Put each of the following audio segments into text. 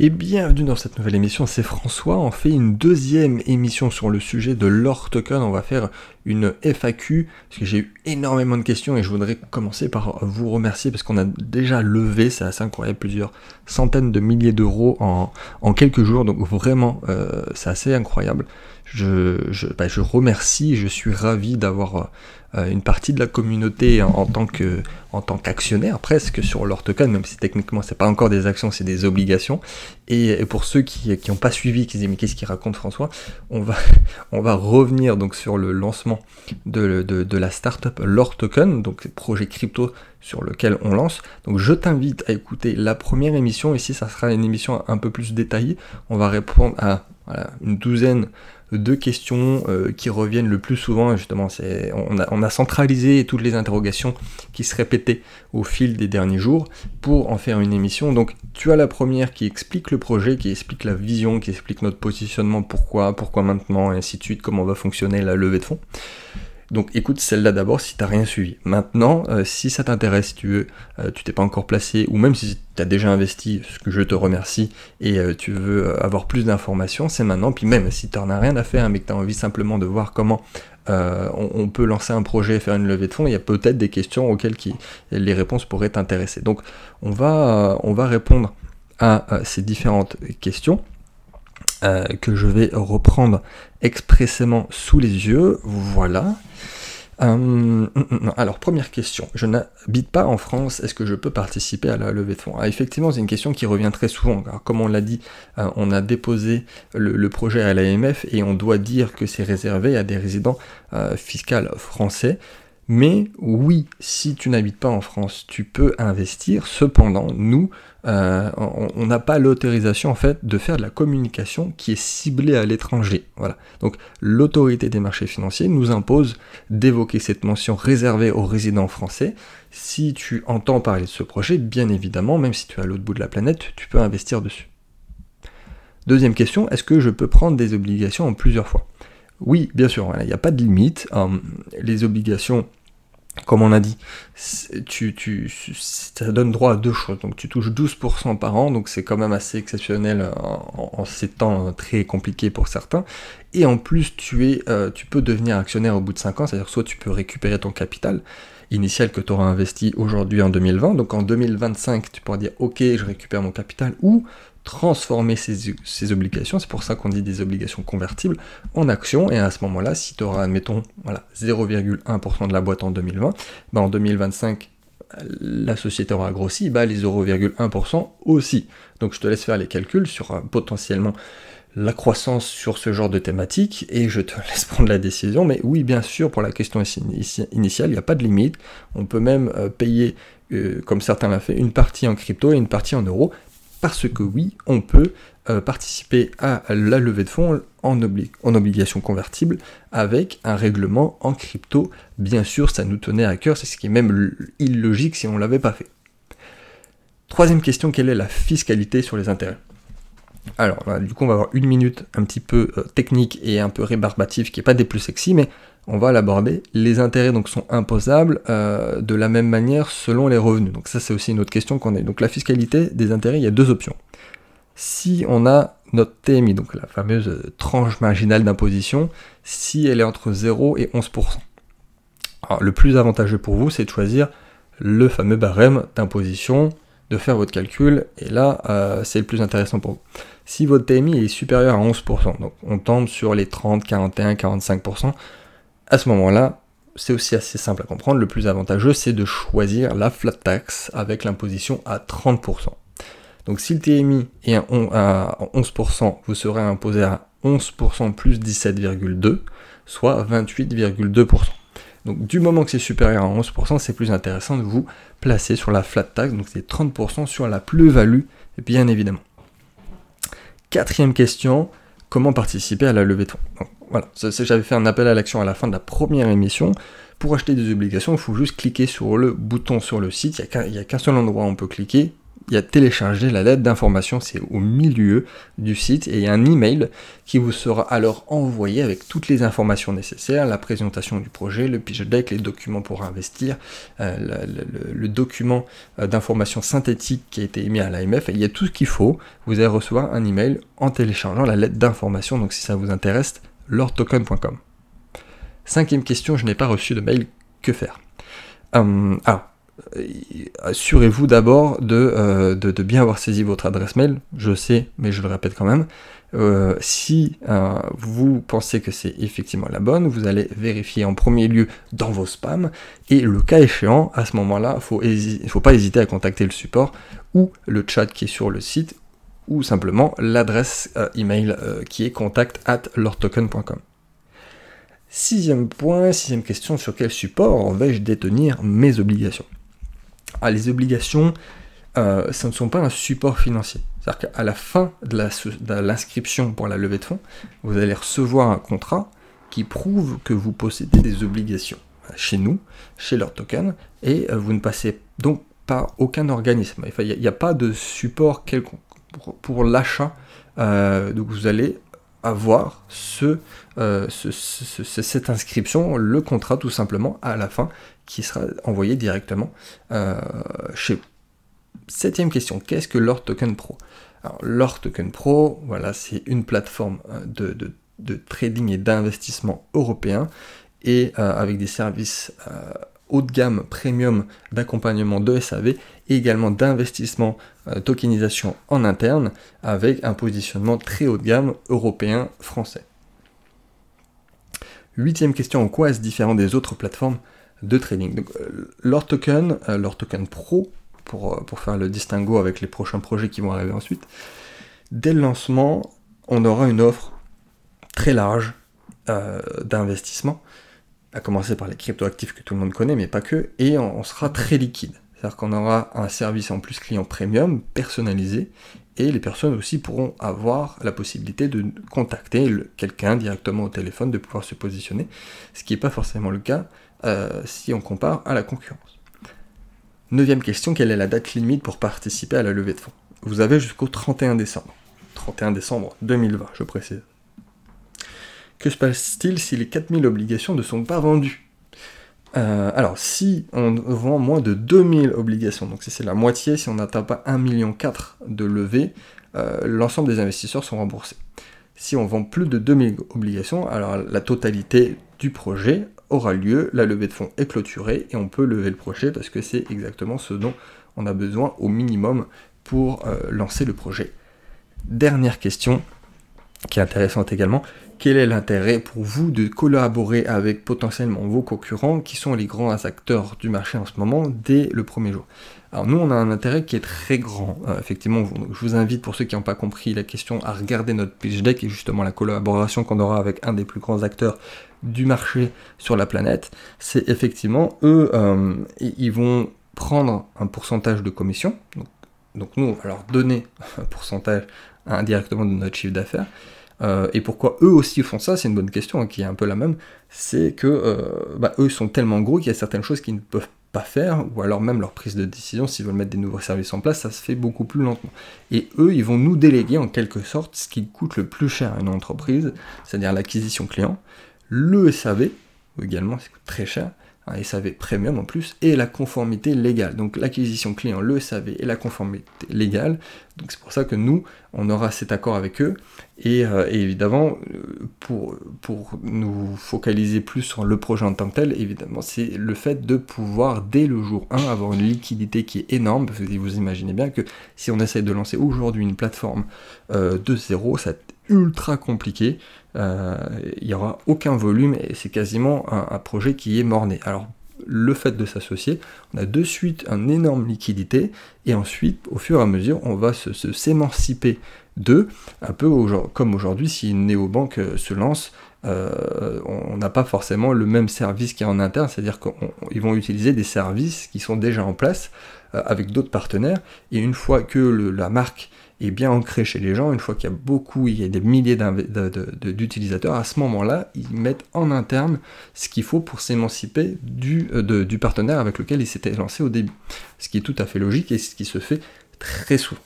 Et bienvenue dans cette nouvelle émission, c'est François, on fait une deuxième émission sur le sujet de l'or token, on va faire une FAQ, parce que j'ai eu énormément de questions et je voudrais commencer par vous remercier parce qu'on a déjà levé, c'est assez incroyable, plusieurs centaines de milliers d'euros en, quelques jours, donc vraiment euh, c'est assez incroyable. Je, je, bah, je, remercie, je suis ravi d'avoir une partie de la communauté en, tant que en tant qu'actionnaire presque sur leur token, même si techniquement c'est pas encore des actions, c'est des obligations. Et, pour ceux qui n'ont pas suivi, qui disent mais qu'est-ce qu'il raconte François, on va on va revenir donc sur le lancement de, de, de la startup Lore Token, donc projet crypto sur lequel on lance. Donc je t'invite à écouter la première émission. Ici, ça sera une émission un peu plus détaillée. On va répondre à une douzaine deux questions euh, qui reviennent le plus souvent, justement, c'est on a, centralisé toutes les interrogations qui se répétaient au fil des derniers jours pour en faire une émission. Donc tu as la première qui explique le projet, qui explique la vision, qui explique notre positionnement, pourquoi, pourquoi maintenant, et ainsi de suite, comment va fonctionner la levée de fonds. Donc écoute celle-là d'abord si t'as rien suivi. Maintenant, euh, si ça t'intéresse, tu veux, euh, tu t'es pas encore placé, ou même si tu as déjà investi, ce que je te remercie, et euh, tu veux avoir plus d'informations, c'est maintenant. Puis même si tu n'en as rien à faire, mais que tu as envie simplement de voir comment on, peut lancer un projet et faire une levée de fonds, il y a peut-être des questions auxquelles les réponses pourraient t'intéresser. Donc on va répondre à ces différentes questions. que je vais reprendre expressément sous les yeux. Voilà. Euh, alors, première question. Je n'habite pas en France. Est-ce que je peux participer à la levée de fonds? Ah, Effectivement, c'est une question qui revient très souvent. comme on l'a dit, euh, on a déposé le, projet à l'AMF et on doit dire que c'est réservé à des résidents euh, fiscaux français. Mais oui, si tu n'habites pas en France, tu peux investir. Cependant, nous, euh, on n'a pas l'autorisation en fait de faire de la communication qui est ciblée à l'étranger. Voilà. Donc l'autorité des marchés financiers nous impose d'évoquer cette mention réservée aux résidents français. Si tu entends parler de ce projet, bien évidemment, même si tu es à l'autre bout de la planète, tu peux investir dessus. Deuxième question, est-ce que je peux prendre des obligations en plusieurs fois? Oui, bien sûr, il n'y a pas de limite. Euh, les obligations comme on a dit, tu, tu, ça donne droit à deux choses. Donc tu touches 12% par an, donc c'est quand même assez exceptionnel en, ces temps très compliqués pour certains. Et en plus, tu, es, euh, tu peux devenir actionnaire au bout de 5 ans, c'est-à-dire soit tu peux récupérer ton capital initial que tu auras investi aujourd'hui en 2020, donc en 2025 tu pourras dire ok je récupère mon capital, ou transformer ces, obligations, c'est pour ça qu'on dit des obligations convertibles, en actions, et à ce moment-là, si tu auras, admettons, voilà, 0,1% de la boîte en 2020, bah en 2025, la société aura grossi, bah les 0,1% aussi. Donc je te laisse faire les calculs sur euh, potentiellement la croissance sur ce genre de thématique, et je te laisse prendre la décision, mais oui, bien sûr, pour la question initiale, il n'y a pas de limite, on peut même euh, payer, euh, comme certains l'ont fait, une partie en crypto et une partie en euros, parce que oui, on peut euh, participer à la levée de fonds en, en, obligation convertible avec un règlement en crypto. Bien sûr, ça nous tenait à cœur, c'est ce qui est même illogique si on ne l'avait pas fait. Troisième question, quelle est la fiscalité sur les intérêts? Alors, du coup, on va avoir une minute un petit peu euh, technique et un peu rébarbative, qui n'est pas des plus sexy, mais on va l'aborder. Les intérêts donc sont imposables euh, de la même manière selon les revenus. Donc ça c'est aussi une autre question qu'on a. Donc la fiscalité des intérêts, il y a deux options. Si on a notre TMI, donc la fameuse tranche marginale d'imposition, si elle est entre 0 et 11%. Alors, le plus avantageux pour vous, c'est de choisir le fameux barème d'imposition, de faire votre calcul, et là, euh, c'est le plus intéressant pour vous. Si votre TMI est supérieur à 11%, donc on tombe sur les 30, 41, 45%, à ce moment-là, c'est aussi assez simple à comprendre. Le plus avantageux, c'est de choisir la flat tax avec l'imposition à 30%. Donc si le TMI est à 11%, vous serez imposé à 11% plus 17,2, soit 28,2%. Donc du moment que c'est supérieur à 11%, c'est plus intéressant de vous placer sur la flat tax, donc c'est 30% sur la plus-value, bien évidemment. Quatrième question, comment participer à la levée de fonds? Voilà, j'avais fait un appel à l'action à la fin de la première émission. Pour acheter des obligations, il faut juste cliquer sur le bouton sur le site. Il n'y a qu'un seul endroit où on peut cliquer. Il y a télécharger la lettre d'information, c'est au milieu du site, et il y a un email qui vous sera alors envoyé avec toutes les informations nécessaires, la présentation du projet, le pitch deck, les documents pour investir, euh, le, document euh, d'information synthétique qui a été émis à l'AMF, il y a tout ce qu'il faut, vous allez recevoir un email en téléchargeant la lettre d'information, donc si ça vous intéresse, lordtoken.com. Cinquième question, je n'ai pas reçu de mail, que faire? Hum, Alors, euh, assurez-vous d'abord euh, de, bien avoir saisi votre adresse mail, je sais, mais je le répète quand même. Euh, si vous pensez que c'est effectivement la bonne, vous allez vérifier en premier lieu dans vos spams, et le cas échéant, à ce moment-là, il ne faut pas hésiter à contacter le support ou le chat qui est sur le site, ou simplement l'adresse email qui est contact at lordtoken.com. Sixième point, sixième question, sur quel support vais-je détenir mes obligations? Ah, Les obligations, euh, ce ne sont pas un support financier. C'est-à-dire qu'à la fin de l'inscription pour la levée de fonds, vous allez recevoir un contrat qui prouve que vous possédez des obligations chez nous, chez leur token, et euh, vous ne passez donc pas aucun organisme. Il n'y a, pas de support quelconque pour, l'achat. Euh, donc vous allez avoir ce, euh, cette inscription, le contrat tout simplement à la fin qui sera envoyé directement euh, chez vous. Septième question, qu'est-ce que Lord Token Pro? Alors Token Pro, voilà, c'est une plateforme euh, de, de, trading et d'investissement européen et avec des services haut de gamme premium d'accompagnement de SAV et également d'investissement euh, tokenisation en interne avec un positionnement très haut de gamme européen français. Huitième question, en quoi est-ce différent des autres plateformes de trading? Euh, leur token, euh, leur token pro, pour, pour faire le distinguo avec les prochains projets qui vont arriver ensuite, dès le lancement, on aura une offre très large d'investissement à commencer par les cryptoactifs que tout le monde connaît, mais pas que, et on, sera très liquide. C'est-à-dire qu'on aura un service en plus client premium, personnalisé, et les personnes aussi pourront avoir la possibilité de contacter quelqu'un directement au téléphone, de pouvoir se positionner, ce qui n'est pas forcément le cas euh, si on compare à la concurrence. Neuvième question, quelle est la date limite pour participer à la levée de fonds? Vous avez jusqu'au 31 décembre. 31 décembre 2020, je précise. Que se passe-t-il si les 4000 obligations ne sont pas vendues? Euh, alors, si on vend moins de 2000 obligations, donc si c'est la moitié, si on n'atteint pas 1,4 million de levée, euh, l'ensemble des investisseurs sont remboursés. Si on vend plus de 2000 obligations, alors la totalité du projet aura lieu, la levée de fonds est clôturée et on peut lever le projet parce que c'est exactement ce dont on a besoin au minimum pour euh, lancer le projet. Dernière question, qui est intéressante également, quel est l'intérêt pour vous de collaborer avec potentiellement vos concurrents qui sont les grands acteurs du marché en ce moment dès le premier jour? Alors nous on a un intérêt qui est très grand. Euh, effectivement, je vous invite pour ceux qui n'ont pas compris la question à regarder notre pitch deck et justement la collaboration qu'on aura avec un des plus grands acteurs du marché sur la planète. C'est effectivement eux, euh, ils vont prendre un pourcentage de commission. Donc nous on va leur donner un pourcentage indirectement de notre chiffre d'affaires. Euh, et pourquoi eux aussi font ça, c'est une bonne question, hein, qui est un peu la même, c'est que euh, bah, eux sont tellement gros qu'il y a certaines choses qu'ils ne peuvent pas faire, ou alors même leur prise de décision, s'ils veulent mettre des nouveaux services en place, ça se fait beaucoup plus lentement. Et eux, ils vont nous déléguer en quelque sorte ce qui coûte le plus cher à une entreprise, c'est-à-dire l'acquisition client, le SAV, également, c'est très cher, un SAV premium en plus, et la conformité légale. Donc l'acquisition client, le SAV et la conformité légale. Donc c'est pour ça que nous, on aura cet accord avec eux. Et, euh, évidemment, euh, pour, pour nous focaliser plus sur le projet en tant que tel, évidemment, c'est le fait de pouvoir, dès le jour 1, avoir une liquidité qui est énorme. Parce que vous imaginez bien que si on essaie de lancer aujourd'hui une plateforme euh, de zéro, ça ultra compliqué. Euh, il n'y aura aucun volume et c'est quasiment un, projet qui est morné. Alors le fait de s'associer, on a de suite une énorme liquidité et ensuite au fur et à mesure on va se, s'émanciper d'eux, un peu comme aujourd'hui si une néobanque euh, se lance, euh, on n'a pas forcément le même service qui est en interne, c'est-à-dire qu'ils vont utiliser des services qui sont déjà en place avec d'autres partenaires et une fois que la marque est bien ancré chez les gens, une fois qu'il y a beaucoup, il y a des milliers d'utilisateurs, à ce moment-là, ils mettent en interne ce qu'il faut pour s'émanciper euh, du partenaire avec lequel ils s'étaient lancés au début. Ce qui est tout à fait logique et ce qui se fait très souvent.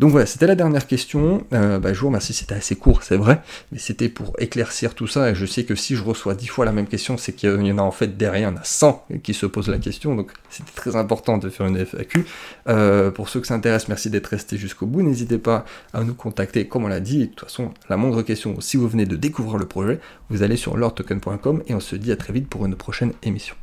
Donc voilà, c'était la dernière question. Euh, bah, je vous remercie, c'était assez court, c'est vrai, mais c'était pour éclaircir tout ça. Et je sais que si je reçois dix fois la même question, c'est qu'il y en a en fait derrière, il y en a 100 qui se posent la question. Donc c'était très important de faire une FAQ. Euh, pour ceux que ça intéresse, merci d'être resté jusqu'au bout. N'hésitez pas à nous contacter, comme on l'a dit. de toute façon, la moindre question, si vous venez de découvrir le projet, vous allez sur lordtoken.com et on se dit à très vite pour une prochaine émission.